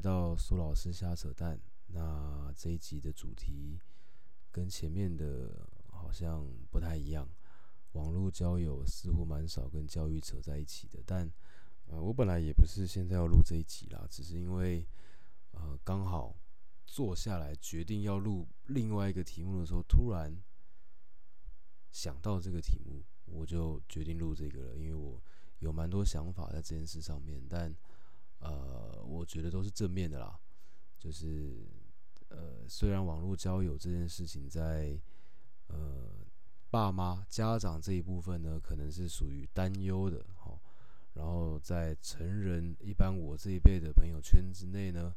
到苏老师瞎扯淡。那这一集的主题跟前面的好像不太一样，网络交友似乎蛮少跟教育扯在一起的。但呃，我本来也不是现在要录这一集啦，只是因为呃刚好坐下来决定要录另外一个题目的时候，突然想到这个题目，我就决定录这个了。因为我有蛮多想法在这件事上面，但呃，我觉得都是正面的啦。就是呃，虽然网络交友这件事情在呃爸妈家长这一部分呢，可能是属于担忧的哈。然后在成人一般我这一辈的朋友圈之内呢，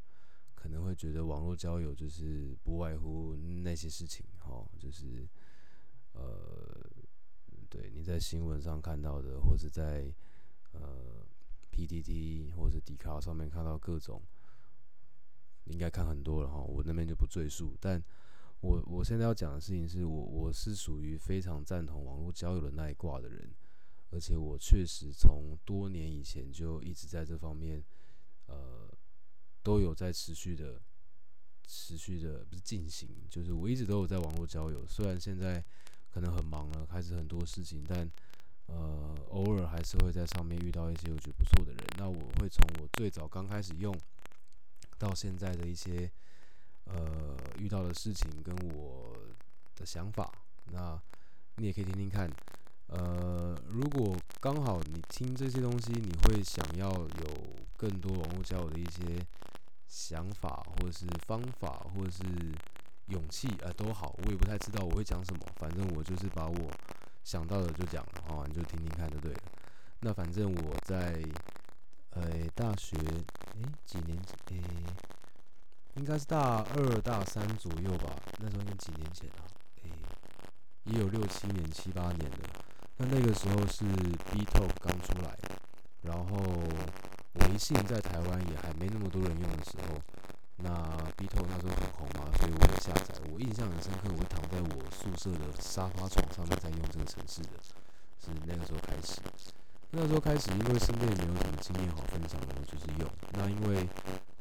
可能会觉得网络交友就是不外乎那些事情哈，就是呃，对你在新闻上看到的，或是在呃。PTT 或者迪卡上面看到各种，应该看很多了哈，我那边就不赘述。但我我现在要讲的事情是我我是属于非常赞同网络交友的那一挂的人，而且我确实从多年以前就一直在这方面，呃，都有在持续的、持续的不是进行，就是我一直都有在网络交友，虽然现在可能很忙了，开始很多事情，但。呃，偶尔还是会在上面遇到一些我觉得不错的人。那我会从我最早刚开始用到现在的一些呃遇到的事情跟我的想法，那你也可以听听看。呃，如果刚好你听这些东西，你会想要有更多网络交友的一些想法，或者是方法，或者是勇气，呃，都好。我也不太知道我会讲什么，反正我就是把我。想到的就讲了哦，你就听听看就对了。那反正我在呃大学诶几年诶，应该是大二大三左右吧。那时候应该几年前啊，诶也有六七年七八年了。那那个时候是 B Talk 刚出来，然后微信在台湾也还没那么多人用的时候。那 B 头那时候很红嘛，所以我也下载。我印象很深刻，我躺在我宿舍的沙发床上面在用这个城市的，是那个时候开始。那时候开始，因为身边也没有什么经验好分享的，我就是用。那因为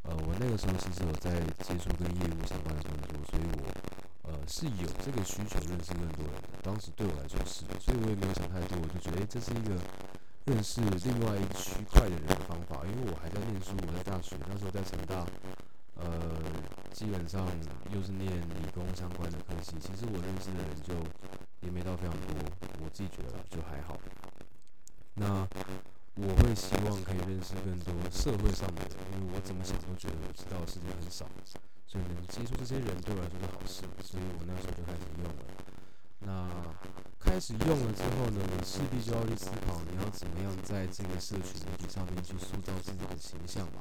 呃，我那个时候其实有在接触跟业务相关的工作，所以我呃是有这个需求认识更多人的。当时对我来说是，所以我也没有想太多，我就觉得，这是一个认识另外一区块的人的方法。因为我还在念书，我在大学，那时候在成大。呃，基本上又是念理工相关的科系，其实我认识的人就也没到非常多，我自己觉得就还好。那我会希望可以认识更多社会上的人，因为我怎么想都觉得我知道的事情很少，所以能接触这些人对我来说是好事，所以我那时候就开始用了。那开始用了之后呢，你势必就要去思考你要怎么样在这个社群媒体上面去塑造自己的形象嘛。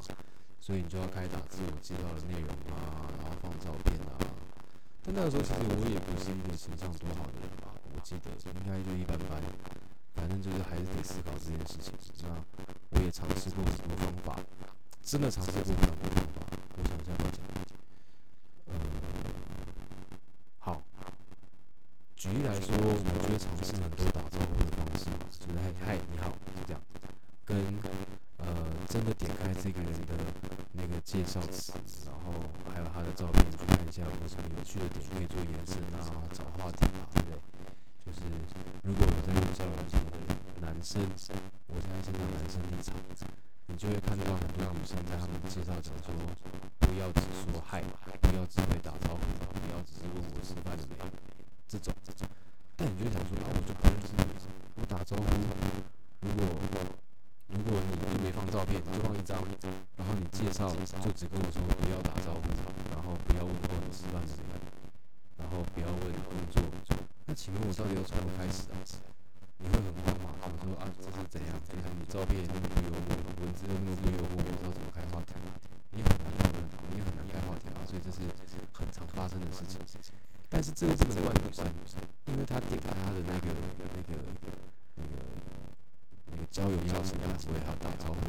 所以你就要开打自我介绍的内容啊，然后放照片啊。但那个时候其实我也不是一个形象多好的人吧，我记得应该就一般般。反正就是还是得思考这件事情。那我也尝试过很多方法，真的尝试过很多方法。我想一下，讲呃，好。举例来说，我觉得尝试很多打招呼的方式，就是嗨嗨你好，就这样，跟。呃，真的点开这个人的校词，然后还有他的照片，去看一下有什么有趣的点可以做延伸啊，找话题啊，对不对？就是如果有在用交友软件的男生，我现在先从男生立场，你就会看到很多女生在他们介绍讲说，不要只说嗨，不要只会打招呼，不要只是问我吃饭了没，这种这种。但你就想说，那我就不认识你，我打招呼，如果。如果你就没放照片，就放一张，然后你介就只跟我说不要打招呼，然后不要问候你吃饭怎样，然后不要问工作，那请问我到底要从何开始啊？你会很慌吗？我说啊，这是怎样？怎样你照片那么不幽默，文字又那么不幽默，不知道怎么开话题，你很难讨论，你很难开话题，所以这是这是很常发生的事情。但是这个不能怪女生，因为她点开她的那个那个那个那个。那个交友钥匙两位还有打招呼，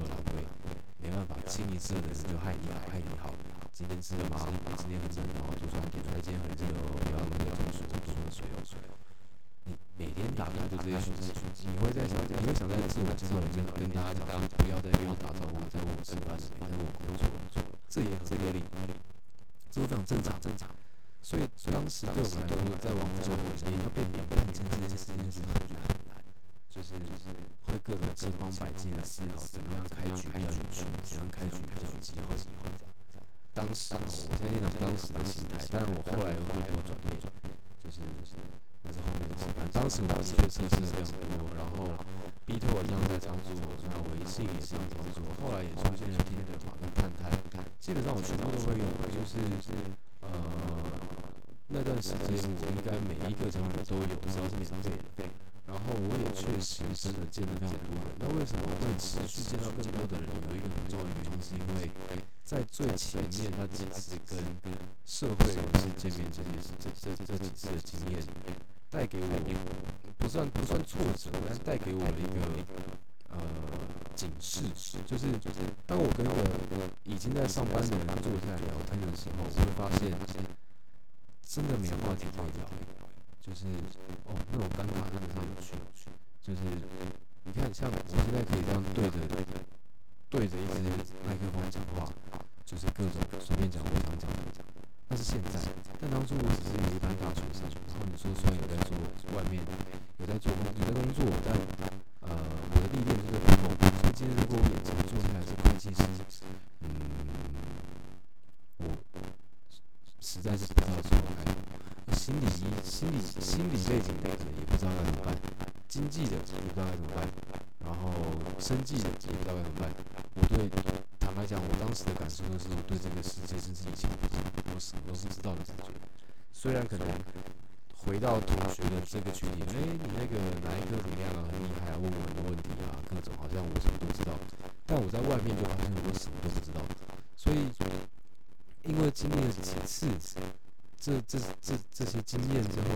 法，清一色的人就嗨你好，嗨你好，今天吃了吗？今天很热，然后就说今天很热哦，不要那么中暑，中暑的水哦。你每天打开就这些讯息，你会在想，你会想在自我介绍里面跟大家讲，不要再跟我打招呼，在我吃饭，在问我工作工作，这也很合理，这都非常正常，正常。所以当时对我来说，在网络上你要变变变成这件事情是很难，是就是会各种千方百计的思考怎么样开局比较有趣，怎样开局比较有机会。当时我现在讲当时的心态，但是我后来有很多转变，就是就是那是后面的事。当时我的确测试非常多，然后 B 托一样在操作，那微信也是一样操作，后来也出现了 Tinder 嘛跟探探，基本上我全部都会用，就是呃。那段时间我应该每一个交友都有，只要是免费的。确实真的见了非常多。那为什么会持续见到更多的人？有一个很重要的原因，是因为在最前面那几次跟社会人士见面这件事，这这这几次的经验，带给我一个不算不算挫折，但是带给我一个呃警示，就是就是当我跟一个已经在上班的人坐下来聊天的时候，我会发现。真的没有话题可以聊，就是哦那种尴尬真的上去，就是你看像我现在可以这样心理、心理背景的可能也不知道该怎么办，经济的也不知道该怎么办，然后生计的也不知道该怎么办。我对，坦白讲，我当时的感受就是，我对这个世界真是一清不楚，我什么都是知道的感觉。虽然可能回到同学的这个群体，哎，你那个哪一个怎么样啊？很厉害啊，问我很多问题啊，各种好像我什么都知道。但我在外面就发现我什么都不知道，所以。因为经历了几次这这这这些经验之后，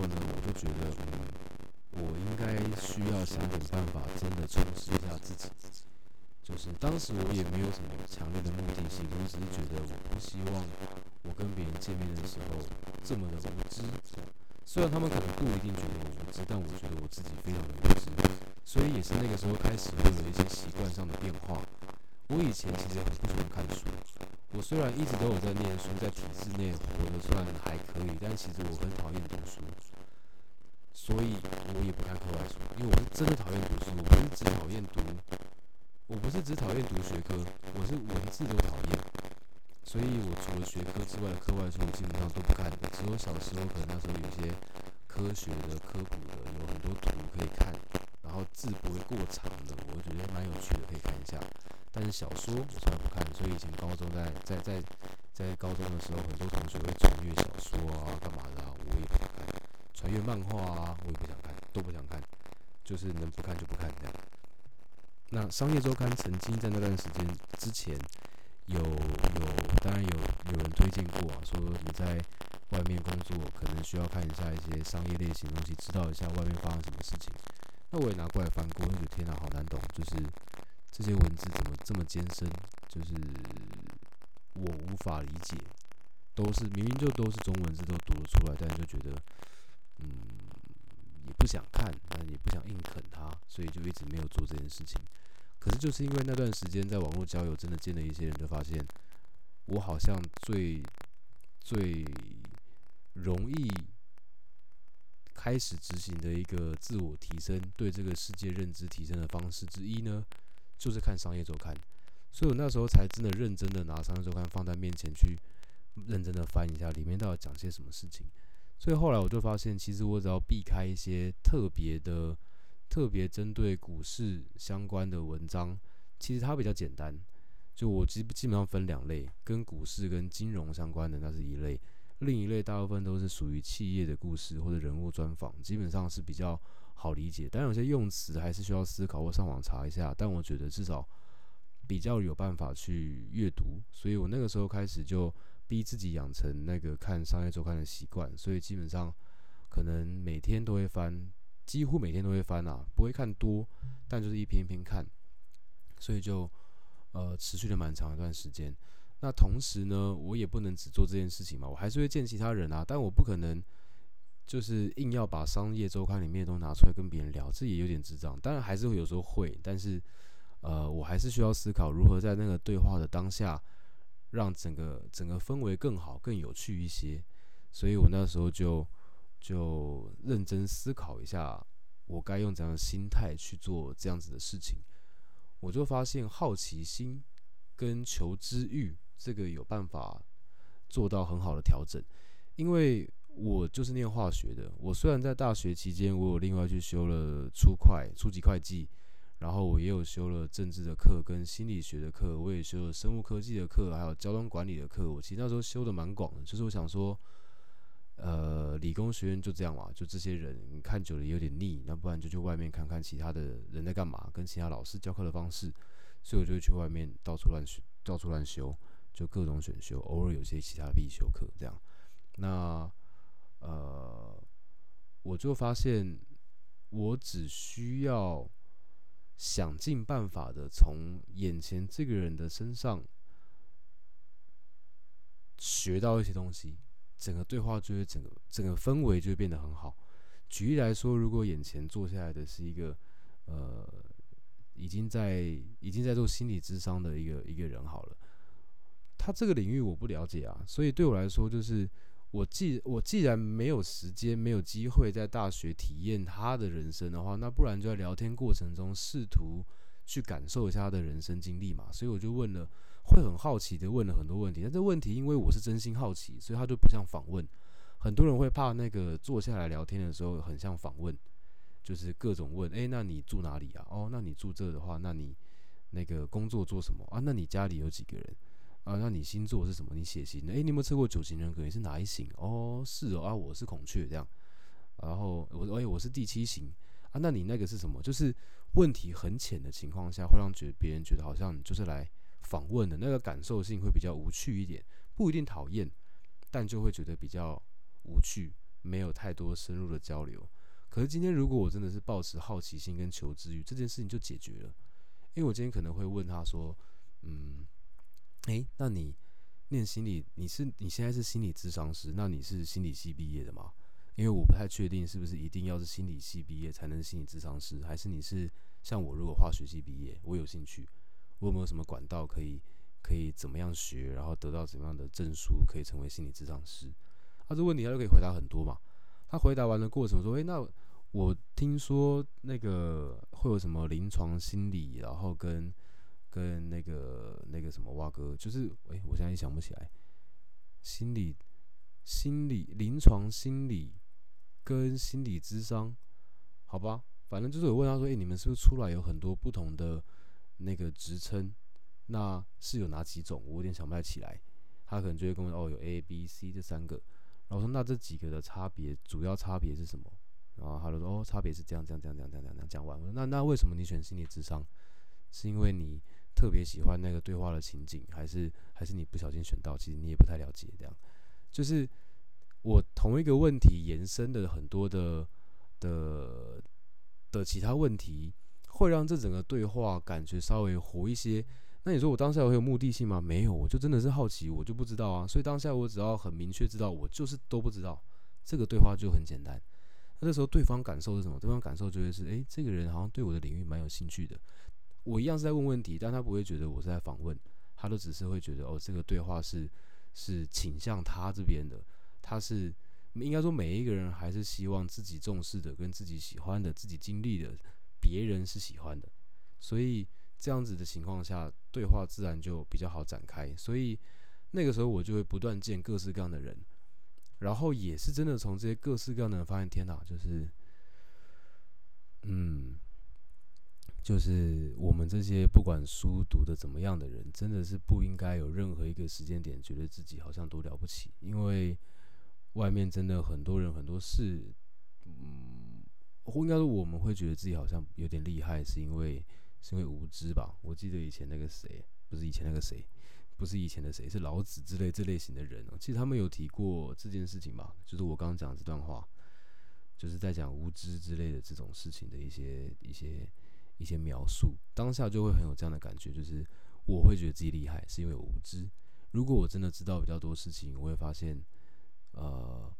觉得，嗯，我应该需要想点办法，真的充实一下自己。就是当时我也没有什么强烈的目的性，我只是觉得我不希望我跟别人见面的时候这么的无知。虽然他们可能不一定觉得我无知，但我觉得我自己非常的无知。所以也是那个时候开始会有一些习惯上的变化。我以前其实很不喜欢看书。我虽然一直都有在念书，在体制内活得算还可以，但其实我很讨厌读书，所以我也不看课外书，因为我是真的讨厌读书。我不是只讨厌读，我不是只讨厌读学科，我是文字都讨厌。所以我除了学科之外的课外书，我基本上都不看的。只有小时候可能那时候有些科学的、科普的，有很多图可以看，然后字不会过长的，我觉得蛮有趣的，可以看一下。但是小说我从来不看，所以以前高中在在在在高中的时候，很多同学会传阅小说啊，干嘛的，穿越漫画啊，我也不想看，都不想看，就是能不看就不看这样。那商业周刊曾经在那段时间之前有有，当然有有人推荐过啊，说你在外面工作可能需要看一下一些商业类型的东西，知道一下外面发生什么事情。那我也拿过来翻过，我觉得天哪，好难懂，就是。这些文字怎么这么艰深？就是我无法理解，都是明明就都是中文字，都读得出来，但就觉得，嗯，也不想看，但也不想硬啃它，所以就一直没有做这件事情。可是就是因为那段时间在网络交友，真的见了一些人，就发现我好像最最容易开始执行的一个自我提升、对这个世界认知提升的方式之一呢。就是看商业周刊，所以我那时候才真的认真的拿商业周刊放在面前去认真的翻一下，里面到底讲些什么事情。所以后来我就发现，其实我只要避开一些特别的、特别针对股市相关的文章，其实它比较简单。就我基基本上分两类，跟股市跟金融相关的那是一类，另一类大部分都是属于企业的故事或者人物专访，基本上是比较。好理解，但有些用词还是需要思考或上网查一下。但我觉得至少比较有办法去阅读，所以我那个时候开始就逼自己养成那个看商业周刊的习惯。所以基本上可能每天都会翻，几乎每天都会翻啊，不会看多，但就是一篇一篇看。所以就呃持续了蛮长一段时间。那同时呢，我也不能只做这件事情嘛，我还是会见其他人啊，但我不可能。就是硬要把商业周刊里面都拿出来跟别人聊，这也有点智障。当然还是会有时候会，但是，呃，我还是需要思考如何在那个对话的当下，让整个整个氛围更好、更有趣一些。所以我那时候就就认真思考一下，我该用怎样的心态去做这样子的事情。我就发现好奇心跟求知欲这个有办法做到很好的调整，因为我就是念化学的。我虽然在大学期间，我有另外去修了初会、初级会计。然后我也有修了政治的课，跟心理学的课，我也修了生物科技的课，还有交通管理的课。我其实那时候修的蛮广的，就是我想说，呃，理工学院就这样嘛，就这些人，看久了有点腻，那不然就去外面看看其他的人在干嘛，跟其他老师教课的方式。所以我就去外面到处乱学，到处乱修，就各种选修，偶尔有些其他的必修课这样。那呃，我就发现我只需要。想尽办法的从眼前这个人的身上学到一些东西，整个对话就会整个整个氛围就会变得很好。举例来说，如果眼前坐下来的是一个呃已经在已经在做心理智商的一个一个人好了，他这个领域我不了解啊，所以对我来说就是。我既我既然没有时间、没有机会在大学体验他的人生的话，那不然就在聊天过程中试图去感受一下他的人生经历嘛。所以我就问了，会很好奇的问了很多问题。但这问题因为我是真心好奇，所以他就不像访问。很多人会怕那个坐下来聊天的时候很像访问，就是各种问：诶，那你住哪里啊？哦，那你住这的话，那你那个工作做什么啊？那你家里有几个人？啊，那你星座是什么？你血型？诶，你有没有测过九型人格？你是哪一型？哦，是哦，啊，我是孔雀这样。然后我，诶，我是第七型。啊，那你那个是什么？就是问题很浅的情况下，会让觉别人觉得好像就是来访问的那个感受性会比较无趣一点，不一定讨厌，但就会觉得比较无趣，没有太多深入的交流。可是今天如果我真的是抱持好奇心跟求知欲，这件事情就解决了。因为我今天可能会问他说，嗯。诶，那你念心理，你是你现在是心理咨商师，那你是心理系毕业的吗？因为我不太确定是不是一定要是心理系毕业才能心理咨商师，还是你是像我，如果化学系毕业，我有兴趣，我有没有什么管道可以可以怎么样学，然后得到怎么样的证书，可以成为心理咨商师？啊，这问题他就可以回答很多嘛。他回答完的过程说，诶，那我听说那个会有什么临床心理，然后跟跟那个那个什么蛙哥，就是哎，我现在也想不起来，心理、心理、临床心理跟心理智商，好吧，反正就是我问他说，哎，你们是不是出来有很多不同的那个职称？那是有哪几种？我有点想不太起来。他可能就会跟我哦，有 A、B、C 这三个。然后说那这几个的差别，主要差别是什么？然后他就说哦，差别是这样这样这样这样这样这样讲完。我说那那为什么你选心理智商？是因为你。特别喜欢那个对话的情景，还是还是你不小心选到？其实你也不太了解。这样，就是我同一个问题延伸的很多的的的其他问题，会让这整个对话感觉稍微活一些。那你说我当下会有目的性吗？没有，我就真的是好奇，我就不知道啊。所以当下我只要很明确知道，我就是都不知道。这个对话就很简单。那这时候对方感受是什么？对方感受就会是：诶，这个人好像对我的领域蛮有兴趣的。我一样是在问问题，但他不会觉得我是在访问，他都只是会觉得哦，这个对话是是倾向他这边的，他是应该说每一个人还是希望自己重视的、跟自己喜欢的、自己经历的，别人是喜欢的，所以这样子的情况下，对话自然就比较好展开。所以那个时候我就会不断见各式各样的人，然后也是真的从这些各式各样的人发现，天哪，就是嗯。就是我们这些不管书读的怎么样的人，真的是不应该有任何一个时间点觉得自己好像多了不起，因为外面真的很多人很多事，嗯，应该说我们会觉得自己好像有点厉害，是因为是因为无知吧？我记得以前那个谁，不是以前那个谁，不是以前的谁，是老子之类这类型的人哦。其实他们有提过这件事情吧，就是我刚刚讲这段话，就是在讲无知之类的这种事情的一些一些。一些描述，当下就会很有这样的感觉，就是我会觉得自己厉害，是因为无知。如果我真的知道比较多事情，我会发现，呃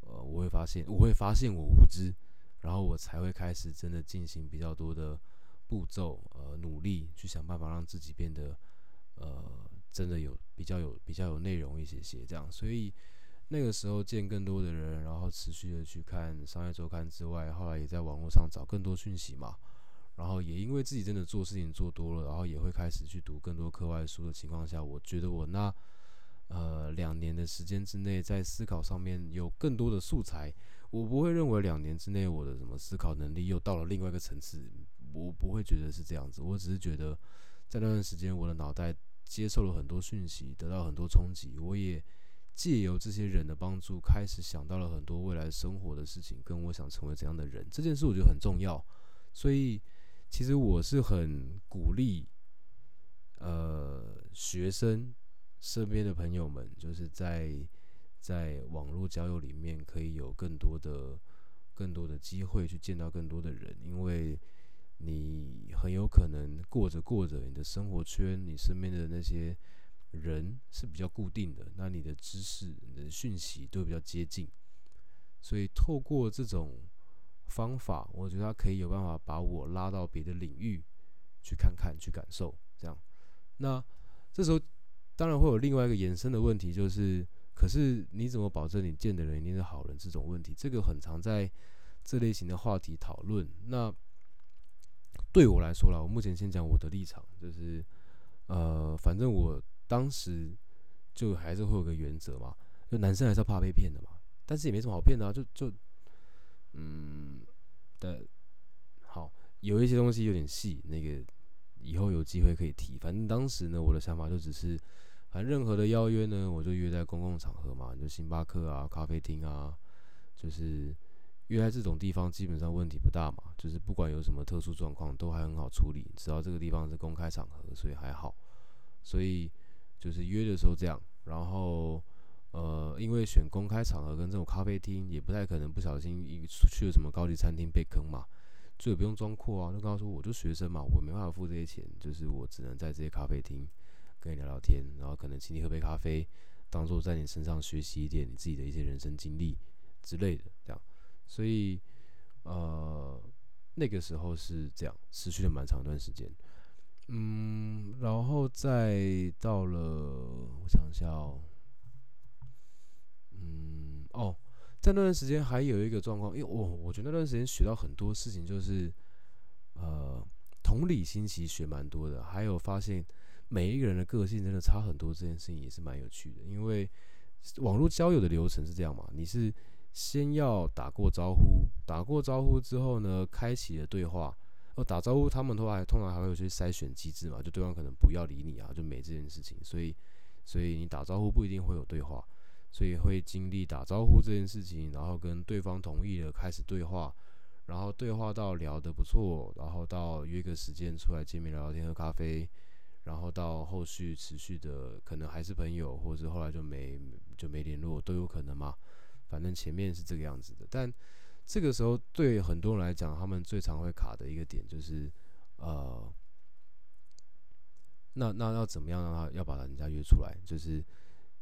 呃，我会发现，我会发现我无知，然后我才会开始真的进行比较多的步骤，呃，努力去想办法让自己变得，呃，真的有比较有比较有内容一些些这样，所以那个时候见更多的人，然后持续的去看商业周刊之外，后来也在网络上找更多讯息嘛，然后也因为自己真的做事情做多了，然后也会开始去读更多课外书的情况下，我觉得我那呃两年的时间之内，在思考上面有更多的素材，我不会认为两年之内我的什么思考能力又到了另外一个层次，我不会觉得是这样子，我只是觉得在那段时间我的脑袋。接受了很多讯息，得到很多冲击。我也借由这些人的帮助，开始想到了很多未来生活的事情，跟我想成为怎样的人。这件事我觉得很重要，所以其实我是很鼓励，呃，学生身边的朋友们，就是在在网络交友里面，可以有更多的、更多的机会去见到更多的人，因为。你很有可能过着过着，你的生活圈，你身边的那些人是比较固定的，那你的知识、你的讯息都比较接近，所以透过这种方法，我觉得他可以有办法把我拉到别的领域去看看、去感受，这样。那这时候当然会有另外一个延伸的问题，就是，可是你怎么保证你见的人一定是好人？这种问题，这个很常在这类型的话题讨论。那对我来说啦，我目前先讲我的立场，就是，呃，反正我当时就还是会有个原则嘛，就男生还是要怕被骗的嘛，但是也没什么好骗的啊，就就，嗯，的，好，有一些东西有点细，那个以后有机会可以提。反正当时呢，我的想法就只是，反正任何的邀约呢，我就约在公共场合嘛，就星巴克啊、咖啡厅啊，就是。约在这种地方基本上问题不大嘛，就是不管有什么特殊状况都还很好处理，只要这个地方是公开场合，所以还好。所以就是约的时候这样，然后呃，因为选公开场合跟这种咖啡厅，也不太可能不小心一去了什么高级餐厅被坑嘛，就也不用装阔啊，就跟他说我就学生嘛，我没办法付这些钱，就是我只能在这些咖啡厅跟你聊聊天，然后可能请你喝杯咖啡，当做在你身上学习一点你自己的一些人生经历之类的这样。所以，呃，那个时候是这样，持续了蛮长一段时间。嗯，然后再到了，我想一下哦，哦，在那段时间还有一个状况，因为我我觉得那段时间学到很多事情，就是呃，同理心其实学蛮多的，还有发现每一个人的个性真的差很多，这件事情也是蛮有趣的。因为网络交友的流程是这样嘛，你是。先要打过招呼，打过招呼之后呢，开启了对话。哦，打招呼他们都还通常还会有些筛选机制嘛，就对方可能不要理你啊，就没这件事情。所以，所以你打招呼不一定会有对话，所以会经历打招呼这件事情，然后跟对方同意了开始对话，然后对话到聊得不错，然后到约个时间出来见面聊聊天喝咖啡，然后到后续持续的可能还是朋友，或者是后来就没就没联络都有可能嘛。反正前面是这个样子的，但这个时候对很多人来讲，他们最常会卡的一个点就是，呃，那那要怎么样让他要把人家约出来？就是，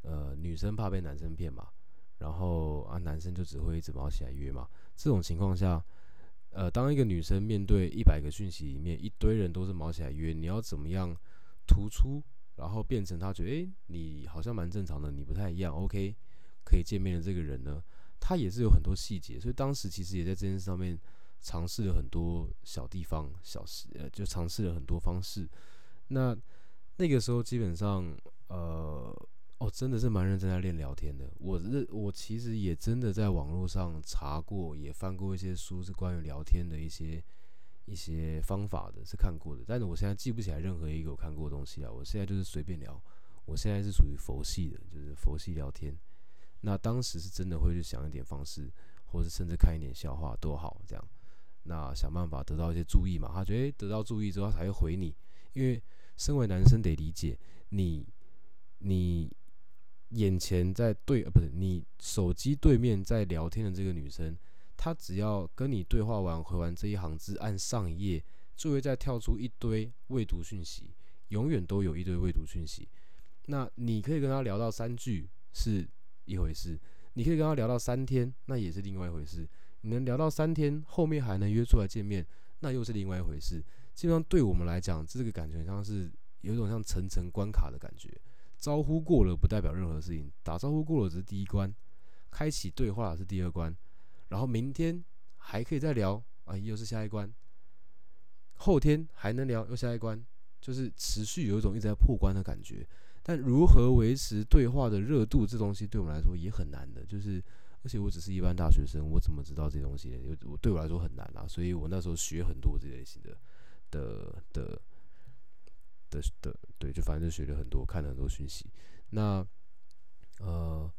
呃，女生怕被男生骗嘛，然后啊，男生就只会一直毛起来约嘛。这种情况下，呃，当一个女生面对一百个讯息里面一堆人都是毛起来约，你要怎么样突出，然后变成他觉得，诶，你好像蛮正常的，你不太一样，OK？可以见面的这个人呢，他也是有很多细节，所以当时其实也在这件事上面尝试了很多小地方、小事，呃，就尝试了很多方式。那那个时候基本上，呃，哦，真的是蛮认真在练聊天的。我认我其实也真的在网络上查过，也翻过一些书，是关于聊天的一些一些方法的，是看过的。但是我现在记不起来任何一个我看过的东西啊。我现在就是随便聊，我现在是属于佛系的，就是佛系聊天。那当时是真的会去想一点方式，或者甚至看一点笑话都好，这样，那想办法得到一些注意嘛。他觉得得到注意之后他才会回你，因为身为男生得理解你，你眼前在对呃不是你手机对面在聊天的这个女生，她只要跟你对话完回完这一行字，按上一页就会再跳出一堆未读讯息，永远都有一堆未读讯息。那你可以跟她聊到三句是。一回事，你可以跟他聊到三天，那也是另外一回事。你能聊到三天，后面还能约出来见面，那又是另外一回事。基本上对我们来讲，这个感觉像是有一种像层层关卡的感觉。招呼过了不代表任何事情，打招呼过了只是第一关，开启对话是第二关，然后明天还可以再聊啊，又是下一关，后天还能聊又下一关，就是持续有一种一直在破关的感觉。但如何维持对话的热度，这东西对我们来说也很难的，就是。而且我只是一般大学生，我怎么知道这东西呢？我对我来说很难啊，所以我那时候学很多这类型的的的的的，对，就反正就学了很多，看了很多讯息。那呃，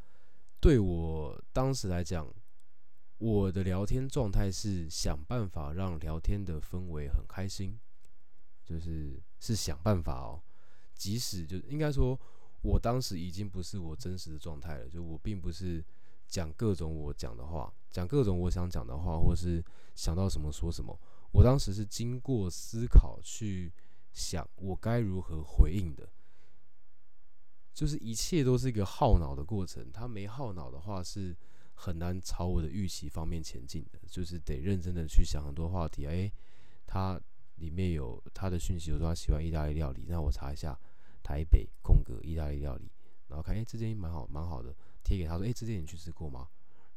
对我当时来讲，我的聊天状态是想办法让聊天的氛围很开心，就是是想办法哦，即使就应该说，我当时已经不是我真实的状态了，就我并不是。讲各种我讲的话，讲各种我想讲的话，或是想到什么说什么。我当时是经过思考去想我该如何回应的，就是一切都是一个耗脑的过程。他没耗脑的话，是很难朝我的预期方面前进的。就是得认真的去想很多话题。诶，他里面有他的讯息，有说他喜欢意大利料理，那我查一下台北空格意大利料理，然后看哎，这间蛮好，蛮好的。贴给他说：“哎，这间你去吃过吗？”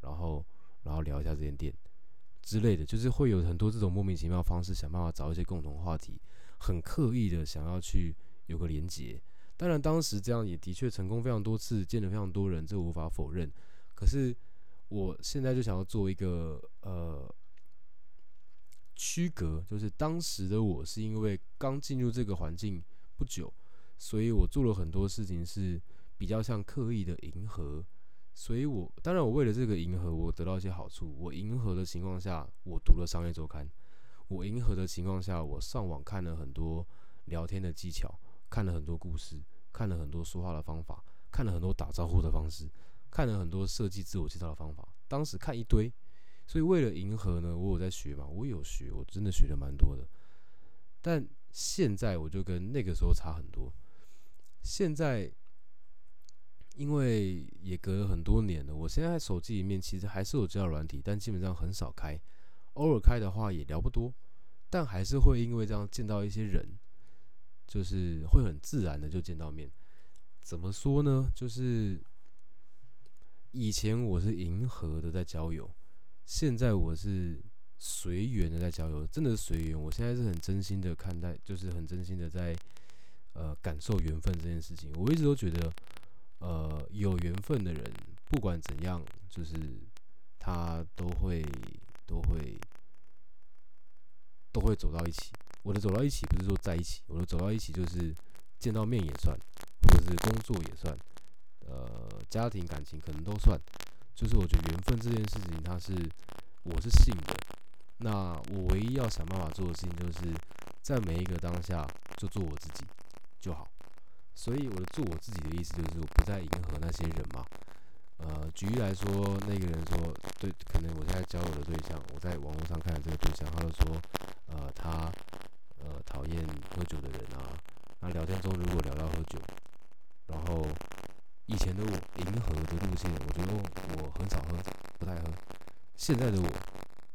然后，然后聊一下这间店之类的，就是会有很多这种莫名其妙的方式，想办法找一些共同话题，很刻意的想要去有个连接。当然，当时这样也的确成功非常多次，见了非常多人，这无法否认。可是，我现在就想要做一个呃区隔，就是当时的我是因为刚进入这个环境不久，所以我做了很多事情是比较像刻意的迎合。所以，我当然，我为了这个迎合，我得到一些好处。我迎合的情况下，我读了商业周刊；我迎合的情况下，我上网看了很多聊天的技巧，看了很多故事，看了很多说话的方法，看了很多打招呼的方式，看了很多设计自我介绍的方法。当时看一堆，所以为了迎合呢，我有在学嘛，我有学，我真的学的蛮多的。但现在我就跟那个时候差很多。现在。因为也隔了很多年了，我现在手机里面其实还是有交友软体，但基本上很少开，偶尔开的话也聊不多，但还是会因为这样见到一些人，就是会很自然的就见到面。怎么说呢？就是以前我是迎合的在交友，现在我是随缘的在交友，真的是随缘。我现在是很真心的看待，就是很真心的在呃感受缘分这件事情。我一直都觉得。呃，有缘分的人，不管怎样，就是他都会都会都会走到一起。我的走到一起不是说在一起，我的走到一起就是见到面也算，或者是工作也算，呃，家庭感情可能都算。就是我觉得缘分这件事情，它是我是信的。那我唯一要想办法做的事情，就是在每一个当下就做我自己就好。所以我的做我自己的意思就是我不再迎合那些人嘛。呃，举例来说，那个人说，对，可能我现在交友的对象，我在网络上看的这个对象，他就说，呃，他呃讨厌喝酒的人啊。那聊天中如果聊到喝酒，然后以前的我迎合的路线，我觉得我很少喝，不太喝。现在的我，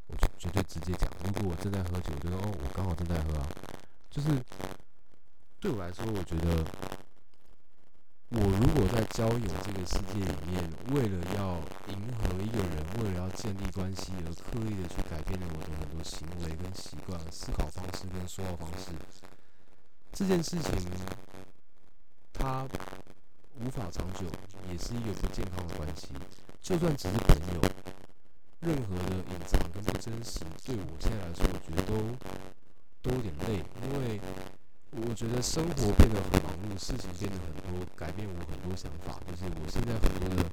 我就绝对直接讲，如果我正在喝酒，我觉得哦，我刚好正在喝啊。就是对我来说，我觉得。我如果在交友这个世界里面，为了要迎合一个人，为了要建立关系而刻意的去改变了我的很多行为跟习惯、思考方式跟说话方式，这件事情它无法长久，也是一个不健康的关系。就算只是朋友，任何的隐藏跟不真实，对我现在来说，我觉得都都有点累，因为。我觉得生活变得很忙碌，事情变得很多，改变我很多想法。就是我现在很多的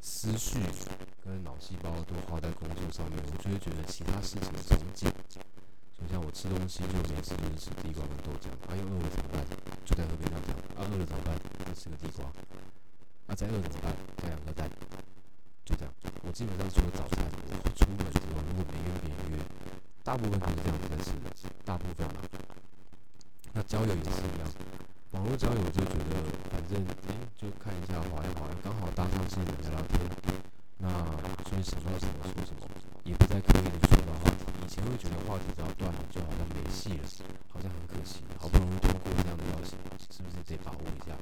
思绪跟脑细胞都花在工作上面，我就会觉得其他事情松紧。就像我吃东西就没事就是吃地瓜跟豆浆，啊又饿了怎么办？就在喝杯豆浆。啊饿了怎么办？就吃个地瓜。啊再饿怎么办？再两个蛋。就这样。我基本上除了早餐，出门之后，如果没约别人约，大部分都是这样子在吃的，大部分啊。那交友也是一样，网络交友就觉得反正哎就看一下划一划，刚好搭上线聊聊天，那所以想到什么说什么，也不再刻意的去到话题。以前会觉得话题只要断了就好像没戏了，好像很可惜，好不容易通过这样的邀请，是不是得把握一下？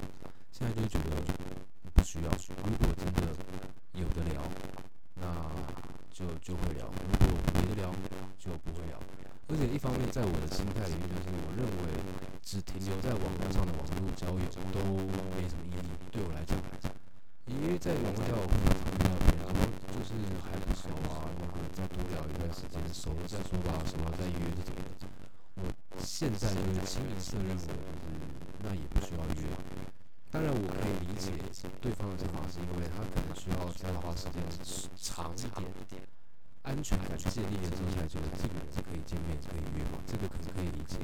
现在就觉得不需要说。如果真的有的聊，那就就会聊；如果没得聊，就不会聊。而且一方面，在我的心态里面，就是我认为交友都没什么意义。对我来讲，因为在网络交友会常遇到别人说，就是还不熟啊，然后再多聊一段时间，熟了再说吧，熟了再约这种。我现在就是清一色认为，就是那也不需要约。当然，我可以理解对方的想法，是因为他可能需要再花时间长一点。安全感建立的时候，才觉得这个人是可以见面、可以约嘛，这个可能可以理解。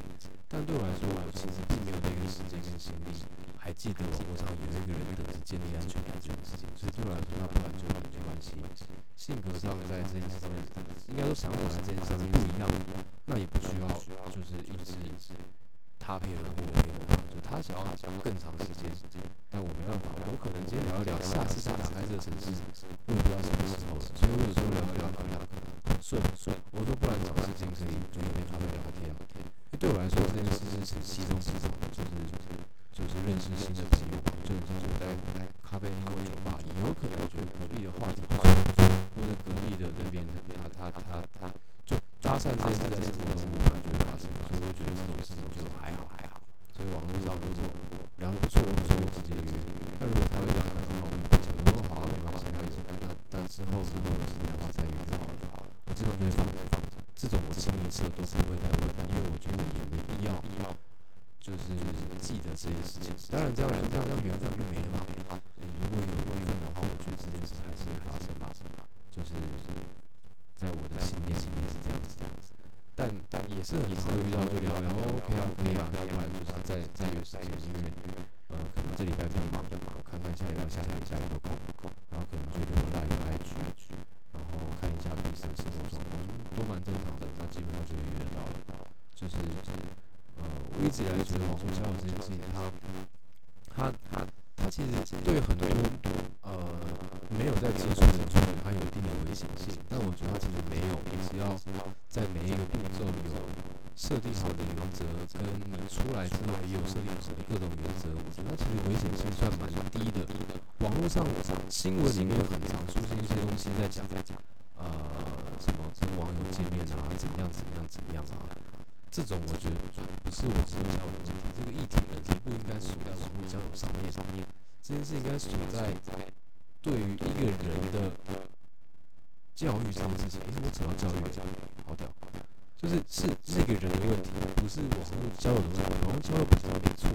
但对我来说，我其实并没有那个时间跟心力。还记得网络上有一个人的是建立安全感这件事情，所以对我来说，那不然就没关系。性格上在这件事上，应该说想法在这件事上面不一样，那也不需要就是一直他配合我配合他，就他想要更长时间，但我没办法，我可能今天聊一聊，下次再打开这个城市，我也不知道什么时候了，所以我有时候聊一聊，聊聊。顺顺，网络上如果聊得不错，我就直接约。那如果他会讲很好，我说好没关系，那那那之后之后的时间的话再约就好了。这种对方，这种我清一色都是会在问的，因为我觉得你没必要，就是记得这件事情。当然这样这样这样缘分就没了嘛。如果有缘分的话，我觉得这件事还是发生发生就是是在我的心念心念是这样子这样子。但但也是很常直以来觉得网络交友这件事情，它它它它其实对很多呃没有在接触的人，它有一定的危险性。但我觉得它其实没有，你只要在每一个步骤有设定好的原则，跟你出来之后也有设定好的各种原则，我觉得它其实危险性算蛮低的。网络上新闻里面很常出现一些东西在讲，呃，什么跟网友见面啊，怎么样怎么样怎么样啊，这种我觉得不是我今天要问的这个议题本身不应该属在网络交友上面上面，这件事应该属在对于一个人的教育这件事情。为什么扯到教育？好屌，就是是这个人的问题，不是网络交友的问题。网络交友本身没错。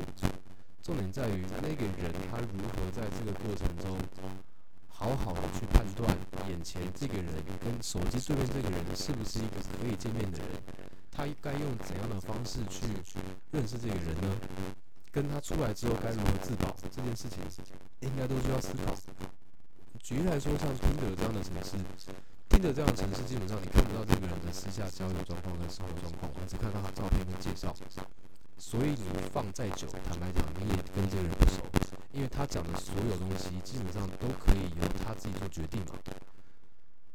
重点在于那个人他如何在这个过程中好好的去判断眼前这个人跟手机对面这个人是不是一个可以见面的人，他该用怎样的方式去认识这个人呢？跟他出来之后该如何自保这件事情，应该都需要思考。举例来说，像听的这样的城市，听的这样的城市，基本上你看不到这个人的私下交友状况跟生活状况，你只看到他照片跟介绍。所以你放再久，坦白讲，你也跟这个人不熟，因为他讲的所有东西基本上都可以由他自己做决定嘛。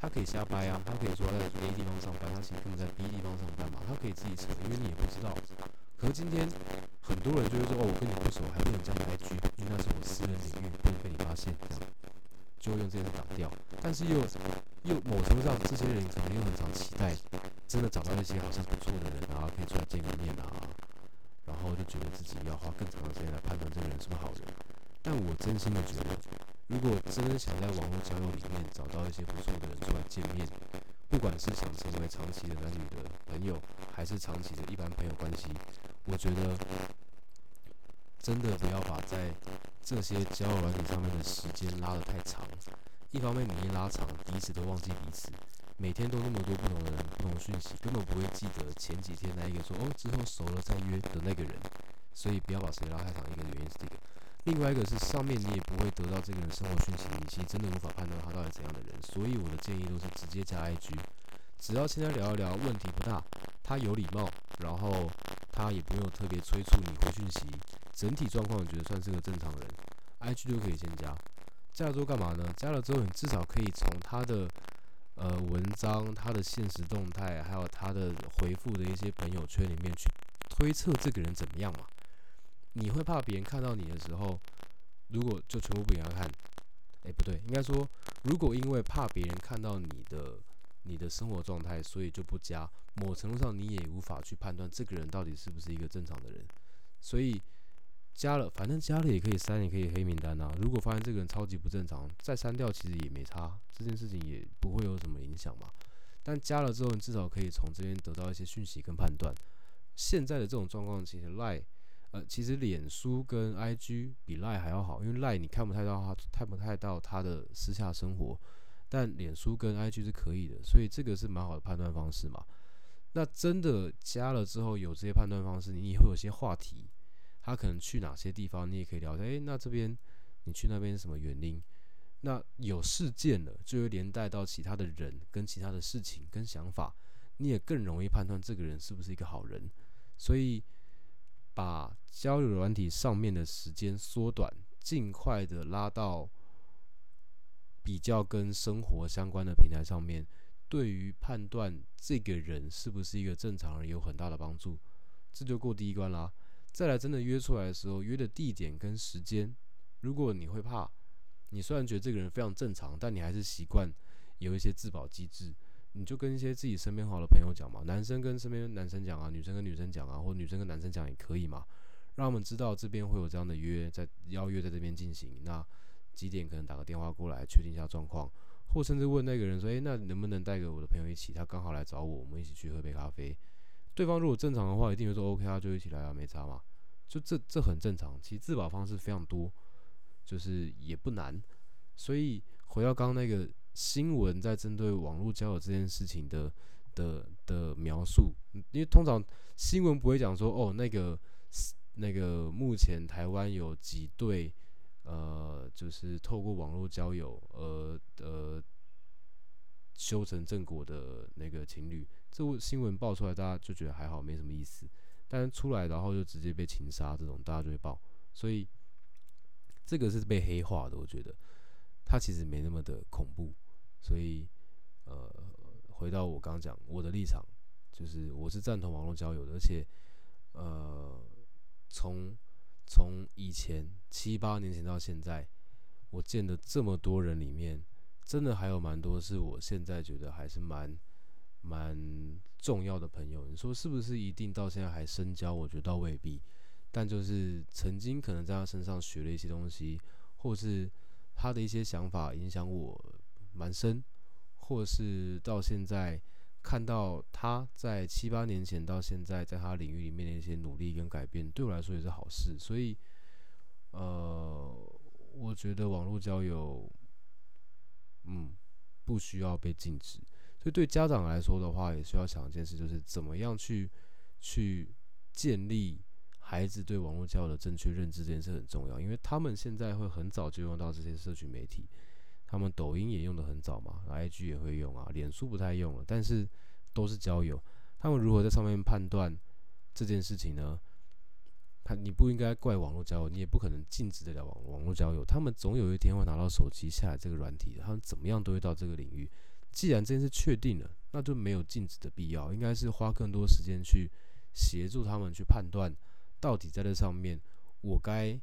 他可以瞎掰啊，他可以说在 A 地方上班，他其实根本在 B 地方上班嘛，他可以自己扯，因为你也不知道。可是今天很多人就会说，哦，我跟你不熟，还不能加你 IG，因为那是我私人领域，不能被你发现，这样就会用这些挡掉。但是又又某程度上，这些人可能又很常期待，真的找到一些好像不错的人啊，可以出来见个面啊。然后就觉得自己要花更长的时间来判断这个人是不是好人，但我真心的觉得，如果真的想在网络交友里面找到一些不错的人出来见面，不管是想成为长期的男女的朋友，还是长期的一般朋友关系，我觉得真的不要把在这些交友软件上面的时间拉得太长。一方面你一拉长，彼此都忘记彼此。每天都那么多不同的人、不同讯息，根本不会记得前几天那一个说哦之后熟了再约的那个人，所以不要把时间拉太长。一个原因是这个，另外一个是上面你也不会得到这个人生活讯息，你其实真的无法判断他到底怎样的人。所以我的建议都是直接加 IG，只要现在聊一聊，问题不大，他有礼貌，然后他也不用特别催促你回讯息，整体状况我觉得算是个正常人，IG 就可以先加。加了之后干嘛呢？加了之后你至少可以从他的。呃，文章他的现实动态，还有他的回复的一些朋友圈里面去推测这个人怎么样嘛？你会怕别人看到你的时候，如果就全部不给他看，哎，不对，应该说，如果因为怕别人看到你的你的生活状态，所以就不加，某程度上你也无法去判断这个人到底是不是一个正常的人。所以加了，反正加了也可以删，也可以黑名单啊。如果发现这个人超级不正常，再删掉其实也没差，这件事情也不会有什么影响嘛。但加了之后，你至少可以从这边得到一些讯息跟判断。现在的这种状况，其实赖，呃，其实脸书跟 IG 比赖还要好，因为赖你看不太到他，看不太到他的私下生活，但脸书跟 IG 是可以的，所以这个是蛮好的判断方式嘛。那真的加了之后有这些判断方式，你也会有些话题，他可能去哪些地方，你也可以聊。诶，那这边你去那边是什么原因？那有事件了，就会连带到其他的人跟其他的事情跟想法，你也更容易判断这个人是不是一个好人。所以，把交友软体上面的时间缩短，尽快的拉到比较跟生活相关的平台上面，对于判断这个人是不是一个正常人有很大的帮助。这就过第一关啦。再来，真的约出来的时候，约的地点跟时间，如果你会怕。你虽然觉得这个人非常正常，但你还是习惯有一些自保机制。你就跟一些自己身边好的朋友讲嘛，男生跟身边男生讲啊，女生跟女生讲啊，或女生跟男生讲也可以嘛，让他们知道这边会有这样的约，在邀约在这边进行。那几点可能打个电话过来确定一下状况，或甚至问那个人说：“诶，那能不能带个我的朋友一起？他刚好来找我，我们一起去喝杯咖啡。”对方如果正常的话，一定会说 “OK 啊，就一起来啊，没差嘛。”就这这很正常。其实自保方式非常多。就是也不难，所以回到刚刚那个新闻，在针对网络交友这件事情的的的描述，因为通常新闻不会讲说哦，那个那个目前台湾有几对呃，就是透过网络交友呃呃修成正果的那个情侣，这新闻爆出来，大家就觉得还好，没什么意思。但出来然后就直接被情杀这种，大家就会爆，所以。这个是被黑化的，我觉得它其实没那么的恐怖，所以呃，回到我刚讲我的立场，就是我是赞同网络交友的，而且呃，从从以前七八年前到现在，我见的这么多人里面，真的还有蛮多是我现在觉得还是蛮蛮重要的朋友。你说是不是一定到现在还深交？我觉得倒未必。但就是曾经可能在他身上学了一些东西，或是他的一些想法影响我蛮深，或是到现在看到他在七八年前到现在在他领域里面的一些努力跟改变，对我来说也是好事。所以，呃，我觉得网络交友，嗯，不需要被禁止。所以对家长来说的话，也需要想一件事，就是怎么样去去建立。孩子对网络交友的正确认知这件事很重要，因为他们现在会很早就用到这些社群媒体，他们抖音也用的很早嘛，IG 也会用啊，脸书不太用了，但是都是交友。他们如何在上面判断这件事情呢？他你不应该怪网络交友，你也不可能禁止得了网网络交友。他们总有一天会拿到手机下载这个软体的，他们怎么样都会到这个领域。既然这件事确定了，那就没有禁止的必要，应该是花更多时间去协助他们去判断。到底在这上面，我该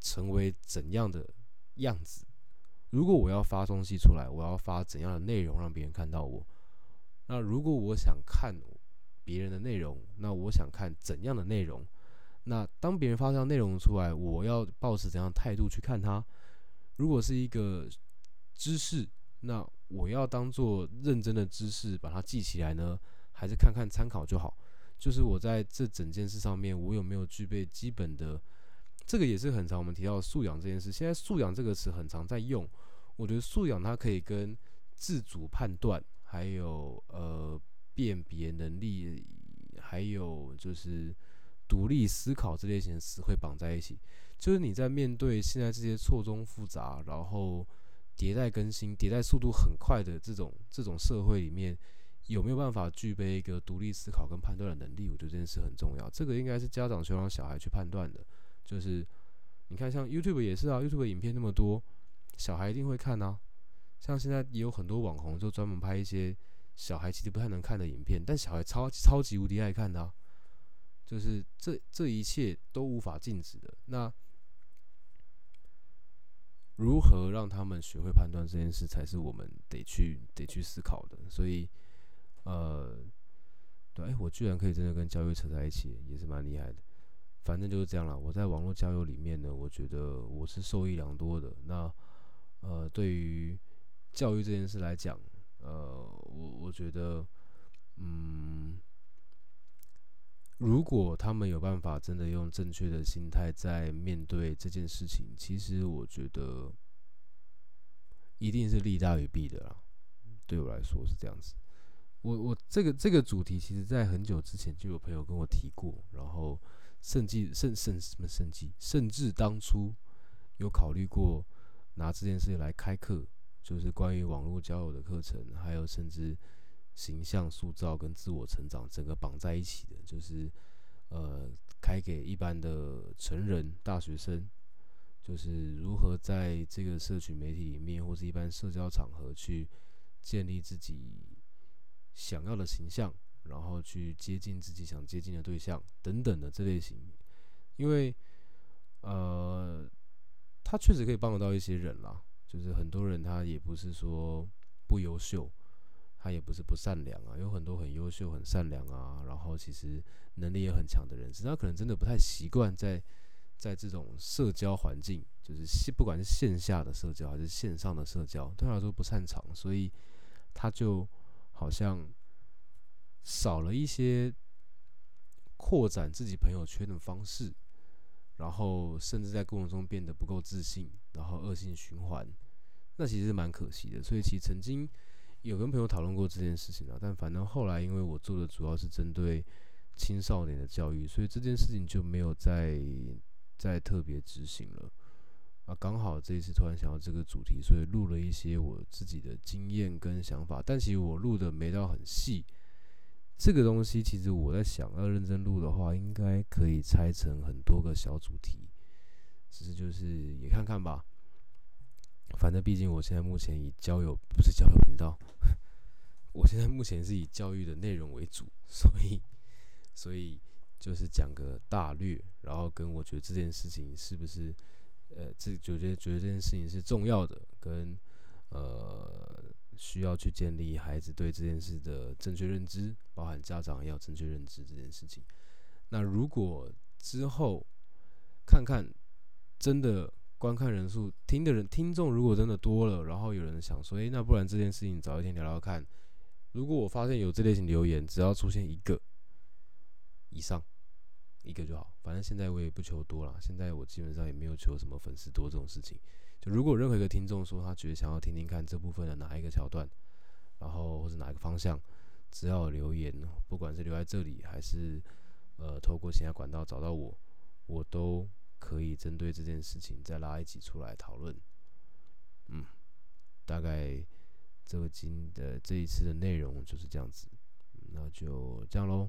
成为怎样的样子？如果我要发东西出来，我要发怎样的内容让别人看到我？那如果我想看别人的内容，那我想看怎样的内容？那当别人发这样内容出来，我要保持怎样的态度去看它？如果是一个知识，那我要当做认真的知识把它记起来呢，还是看看参考就好？就是我在这整件事上面，我有没有具备基本的？这个也是很常我们提到素养这件事。现在素养这个词很常在用，我觉得素养它可以跟自主判断，还有呃辨别能力，还有就是独立思考这类型的词汇绑在一起。就是你在面对现在这些错综复杂，然后迭代更新、迭代速度很快的这种这种社会里面。有没有办法具备一个独立思考跟判断的能力？我觉得这件事很重要。这个应该是家长需要让小孩去判断的。就是你看，像 YouTube 也是啊，YouTube 影片那么多，小孩一定会看啊。像现在也有很多网红就专门拍一些小孩其实不太能看的影片，但小孩超超级无敌爱看的。就是这这一切都无法禁止的。那如何让他们学会判断这件事，才是我们得去得去思考的。所以，呃，对，哎我居然可以真的跟教育扯在一起，也是蛮厉害的。反正就是这样了。我在网络交友里面呢，我觉得我是受益良多的。那，呃，对于教育这件事来讲，呃，我我觉得，嗯。如果他们有办法真的用正确的心态在面对这件事情，其实我觉得一定是利大于弊的啦。对我来说是这样子。我我这个这个主题，其实在很久之前就有朋友跟我提过，然后甚至甚甚什么甚至甚至当初有考虑过拿这件事来开课，就是关于网络交友的课程，还有甚至。形象塑造跟自我成长整个绑在一起的，就是呃，开给一般的成人大学生，就是如何在这个社群媒体里面或是一般社交场合去建立自己想要的形象，然后去接近自己想接近的对象等等的这类型，因为呃，他确实可以帮得到一些人啦，就是很多人他也不是说不优秀。他也不是不善良啊，有很多很优秀、很善良啊，然后其实能力也很强的人，是他可能真的不太习惯在在这种社交环境，就是不管是线下的社交还是线上的社交，对他来说不擅长，所以他就好像少了一些扩展自己朋友圈的方式，然后甚至在过程中变得不够自信，然后恶性循环，那其实蛮可惜的。所以其实曾经。有跟朋友讨论过这件事情啊，但反正后来因为我做的主要是针对青少年的教育，所以这件事情就没有再再特别执行了。啊，刚好这一次突然想到这个主题，所以录了一些我自己的经验跟想法，但其实我录的没到很细。这个东西其实我在想要认真录的话，应该可以拆成很多个小主题，只是就是也看看吧。反正毕竟我现在目前以交友不是交友频道，我现在目前是以教育的内容为主，所以所以就是讲个大略，然后跟我觉得这件事情是不是呃，这觉得觉得这件事情是重要的，跟呃需要去建立孩子对这件事的正确认知，包含家长要正确认知这件事情。那如果之后看看真的。观看人数、听的人、听众如果真的多了，然后有人想说：“诶，那不然这件事情早一天聊聊看。”如果我发现有这类型留言，只要出现一个以上，一个就好。反正现在我也不求多了，现在我基本上也没有求什么粉丝多这种事情。如果任何一个听众说他觉得想要听听看这部分的哪一个桥段，然后或者哪一个方向，只要留言，不管是留在这里还是呃透过其他管道找到我，我都。可以针对这件事情再拉一集出来讨论，嗯，大概这个今的这一次的内容就是这样子，那就这样喽。